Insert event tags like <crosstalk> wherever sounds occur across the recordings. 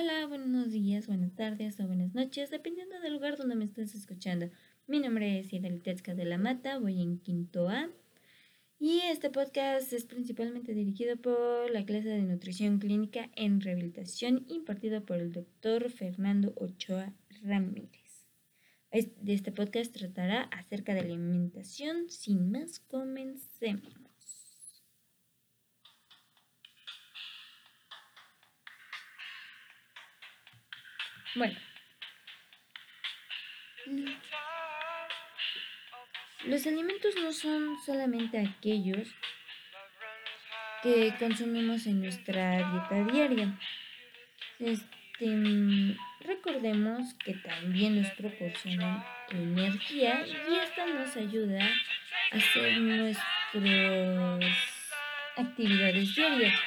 Hola, buenos días, buenas tardes o buenas noches, dependiendo del lugar donde me estés escuchando. Mi nombre es Idalitezka de la Mata, voy en quinto A. Y este podcast es principalmente dirigido por la clase de nutrición clínica en rehabilitación impartido por el doctor Fernando Ochoa Ramírez. Este podcast tratará acerca de alimentación. Sin más, comencemos. Bueno. Los alimentos no son solamente aquellos que consumimos en nuestra dieta diaria. Este, recordemos que también nos proporcionan energía y esta nos ayuda a hacer nuestras actividades diarias,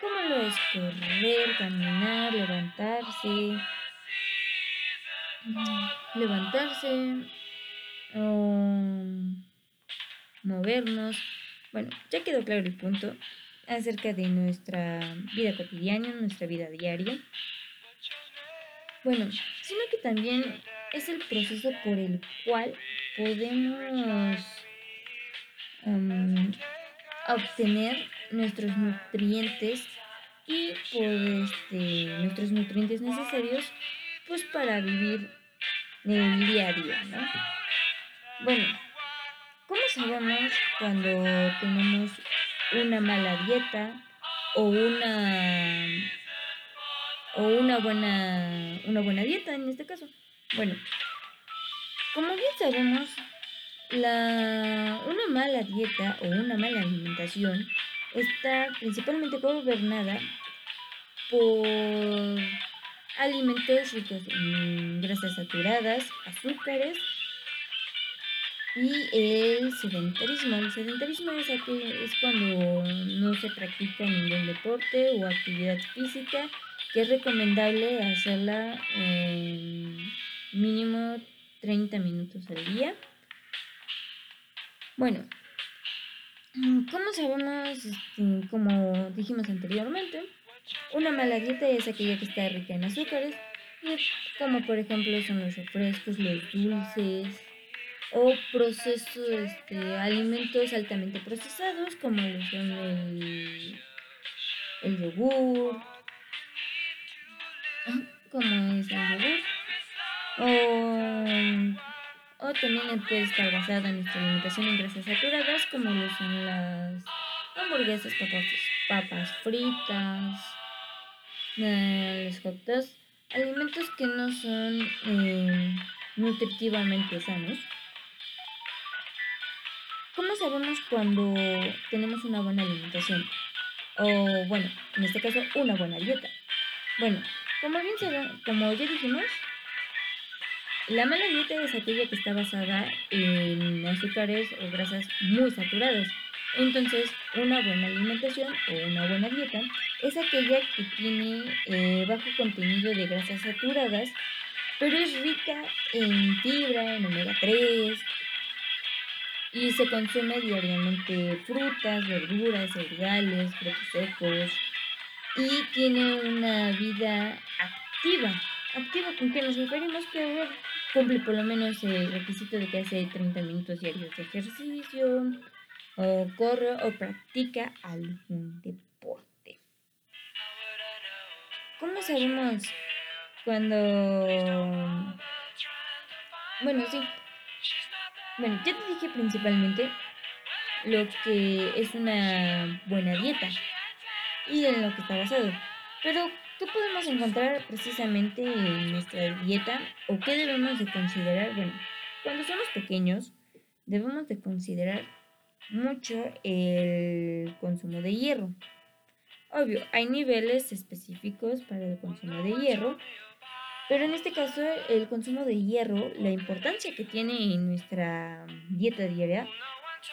como lo es correr, caminar, levantarse, levantarse o movernos. Bueno, ya quedó claro el punto acerca de nuestra vida cotidiana, nuestra vida diaria. Bueno, sino que también es el proceso por el cual podemos obtener nuestros nutrientes y pues, este, nuestros nutrientes necesarios pues para vivir el día a día, ¿no? Bueno, ¿cómo sabemos cuando tenemos una mala dieta o una o una buena una buena dieta en este caso? Bueno, como bien sabemos, la, una mala dieta o una mala alimentación está principalmente gobernada por alimentos ricos en grasas saturadas, azúcares y el sedentarismo. El sedentarismo es, es cuando no se practica ningún deporte o actividad física, que es recomendable hacerla mínimo 30 minutos al día. Bueno, ¿cómo sabemos, este, como dijimos anteriormente, una mala dieta es aquella que está rica en azúcares, como por ejemplo son los refrescos, los dulces o procesos, este, alimentos altamente procesados como son el, el yogur, como es el yogur, o, o también puede estar basada en nuestra alimentación en grasas saturadas como lo son las hamburguesas, papas, papas fritas, los hot dogs, alimentos que no son eh, nutritivamente sanos. ¿Cómo sabemos cuando tenemos una buena alimentación? O bueno, en este caso, una buena dieta. Bueno, como bien como ya dijimos, la mala dieta es aquella que está basada en azúcares o grasas muy saturadas. Entonces, una buena alimentación o una buena dieta es aquella que tiene eh, bajo contenido de grasas saturadas, pero es rica en fibra, en omega 3, y se consume diariamente frutas, verduras, cereales, frutos secos, y tiene una vida activa. Activa, ¿con qué nos referimos? Que cumple por lo menos el requisito de que hace 30 minutos diarios de ejercicio, o corre o practica algún deporte. ¿Cómo sabemos cuando... Bueno, sí. Bueno, ya te dije principalmente lo que es una buena dieta y en lo que está basado. Pero, ¿qué podemos encontrar precisamente en nuestra dieta o qué debemos de considerar? Bueno, cuando somos pequeños, debemos de considerar mucho el consumo de hierro. Obvio, hay niveles específicos para el consumo de hierro, pero en este caso el consumo de hierro, la importancia que tiene en nuestra dieta diaria,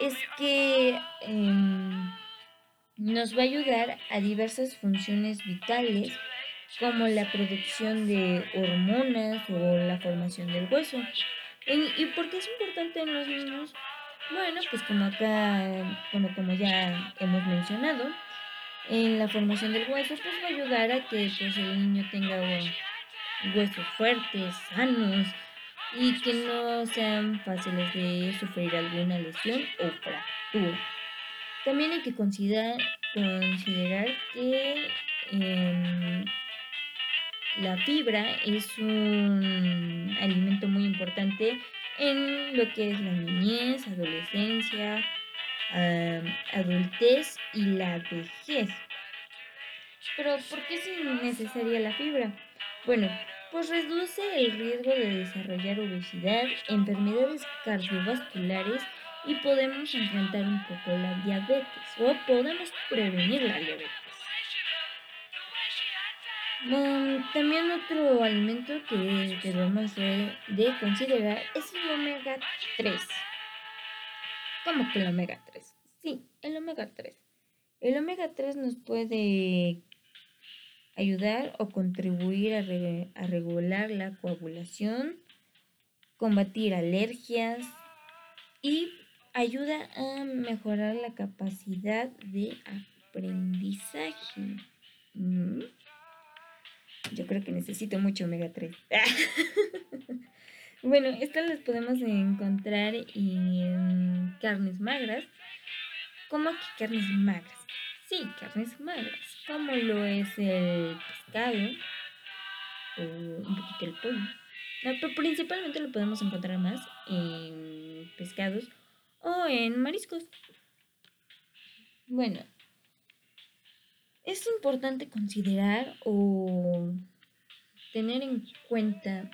es que em, nos va a ayudar a diversas funciones vitales como la producción de hormonas o la formación del hueso. ¿Y por qué es importante en los niños? Bueno, pues como acá, bueno, como ya hemos mencionado, en la formación del hueso, pues va a ayudar a que pues, el niño tenga huesos fuertes, sanos y que no sean fáciles de sufrir alguna lesión o fractura. También hay que considerar, considerar que em, la fibra es un alimento muy importante en lo que es la niñez, adolescencia, adultez y la vejez. Pero ¿por qué es necesaria la fibra? Bueno, pues reduce el riesgo de desarrollar obesidad, enfermedades cardiovasculares y podemos enfrentar un poco la diabetes o podemos prevenir la diabetes. También otro alimento que debemos de, de, considerar es el omega 3. ¿Cómo que el omega 3? Sí, el omega 3. El omega 3 nos puede ayudar o contribuir a, regular la coagulación, combatir alergias y ayuda a mejorar la capacidad de aprendizaje. Mm. Yo creo que necesito mucho omega 3. <laughs> bueno, estas las podemos encontrar en carnes magras. ¿Cómo que carnes magras? Sí, carnes magras, como lo es el pescado o un poquito el pollo. pero principalmente lo podemos encontrar más en pescados o en mariscos. Bueno, es importante considerar o tener en cuenta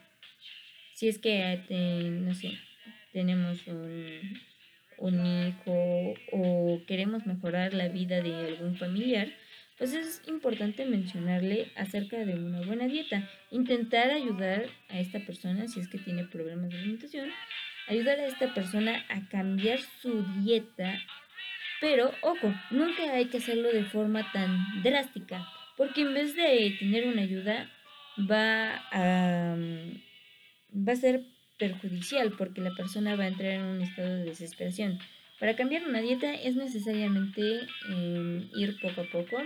si es que, no sé, tenemos un un hijo o queremos mejorar la vida de algún familiar, pues es importante mencionarle acerca de una buena dieta. Intentar ayudar a esta persona, si es que tiene problemas de alimentación, ayudar a esta persona a cambiar su dieta. Pero, ojo, nunca hay que hacerlo de forma tan drástica, porque en vez de tener una ayuda, va a, va a ser perjudicial porque la persona va a entrar en un estado de desesperación. Para cambiar una dieta es necesariamente em, ir poco a poco.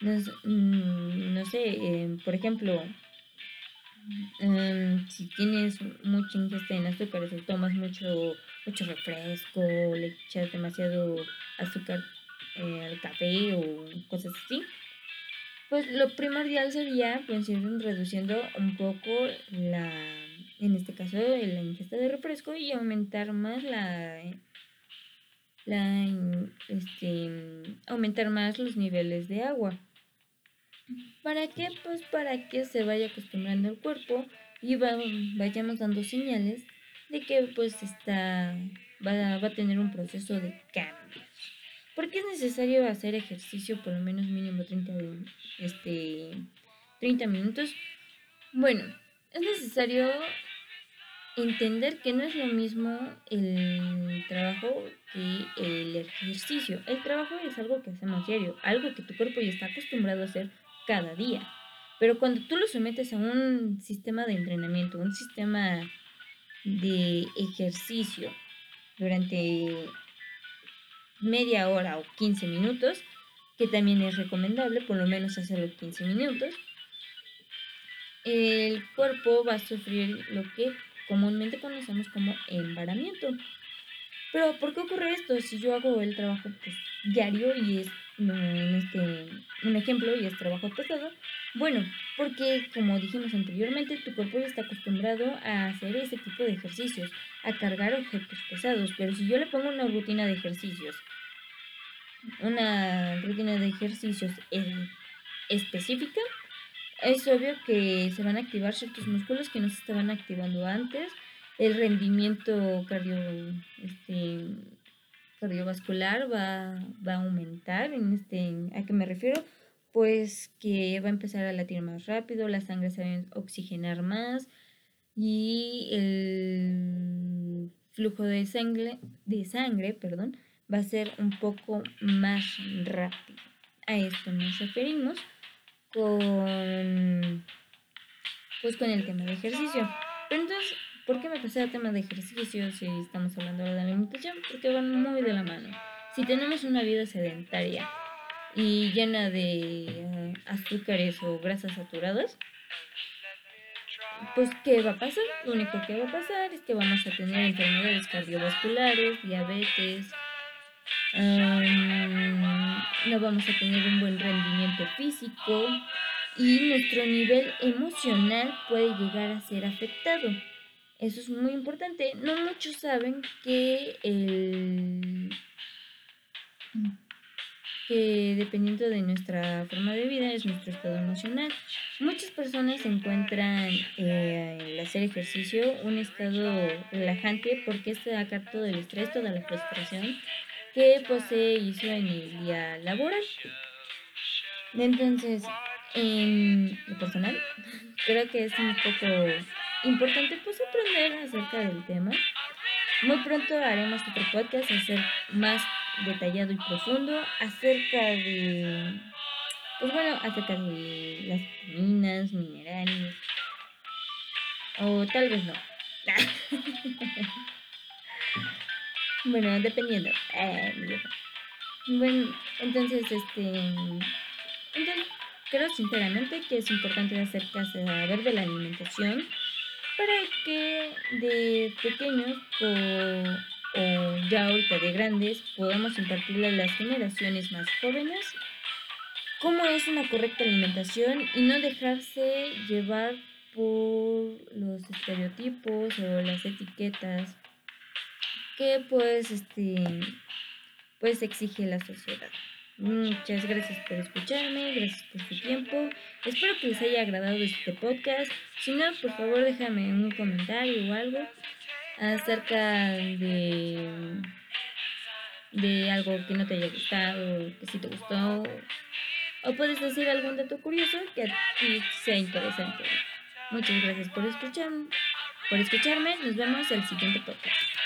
No, mm, sé, em, por ejemplo, em, si tienes mucha ingesta en azúcares o tomas mucho, mucho refresco, le echas demasiado azúcar eh, al café o cosas así, pues lo primordial sería pues ir reduciendo un poco la en este caso la ingesta de refresco y aumentar más la, la este, aumentar más los niveles de agua. ¿Para qué? Pues para que se vaya acostumbrando el cuerpo y vayamos dando señales de que pues está, va, va a tener un proceso de cambio. ¿Por qué es necesario hacer ejercicio por lo menos mínimo 30, este, 30 minutos? Bueno, es necesario entender que no es lo mismo el trabajo que el ejercicio. El trabajo es algo que hacemos diario, algo que tu cuerpo ya está acostumbrado a hacer cada día. Pero cuando tú lo sometes a un sistema de entrenamiento, un sistema de ejercicio durante media hora o 15 minutos, que también es recomendable por lo menos hacerlo 15 minutos, el cuerpo va a sufrir lo que comúnmente conocemos como embaramiento. Pero ¿por qué ocurre esto? Si yo hago el trabajo pues, diario y es en este, un ejemplo y es trabajo pesado, bueno, porque como dijimos anteriormente, tu cuerpo ya está acostumbrado a hacer ese tipo de ejercicios, a cargar objetos pesados, pero si yo le pongo una rutina de ejercicios, una rutina de ejercicios eh, específica, es obvio que se van a activar ciertos músculos que no se estaban activando antes. El rendimiento cardio, este, cardiovascular va, va, a aumentar. En este, ¿A qué me refiero? Pues que va a empezar a latir más rápido, la sangre se va a oxigenar más y el flujo de sangre, de sangre perdón, va a ser un poco más rápido. A esto nos referimos con pues con el tema de ejercicio. Pero entonces, ¿por qué me pasé al tema de ejercicio si estamos hablando de alimentación? Porque van muy de la mano. Si tenemos una vida sedentaria y llena de eh, azúcares o grasas saturadas, pues ¿qué va a pasar? Lo único que va a pasar es que vamos a tener enfermedades cardiovasculares, diabetes, no vamos a tener un buen rendimiento físico y nuestro nivel emocional puede llegar a ser afectado. Eso es muy importante. No muchos saben que el que dependiendo de nuestra forma de vida es nuestro estado emocional. Muchas personas encuentran eh, el hacer ejercicio un estado relajante porque es sacar todo el estrés, toda la frustración que se hizo en el día laboral. Entonces, en lo personal, creo que es un poco importante pues aprender acerca del tema. Muy pronto haremos otro podcast hacer más detallado y profundo acerca de, pues bueno, acerca de las vitaminas, minerales, o tal vez no. <laughs> bueno, dependiendo. Eh, bueno, entonces, este, entonces, creo sinceramente que es importante acerca de saber de la alimentación que de pequeños o o ya ahorita de grandes podamos impartirle a las generaciones más jóvenes cómo es una correcta alimentación y no dejarse llevar por los estereotipos o las etiquetas que pues este pues exige la sociedad. Muchas gracias por escucharme, gracias por su tiempo. Espero que les haya agradado este podcast. Si no, por favor déjame un comentario o algo acerca de, de algo que no te haya gustado, que sí te gustó, o puedes decir algún dato curioso que a ti sea interesante. Muchas gracias por escuchar, por escucharme. Nos vemos el siguiente podcast.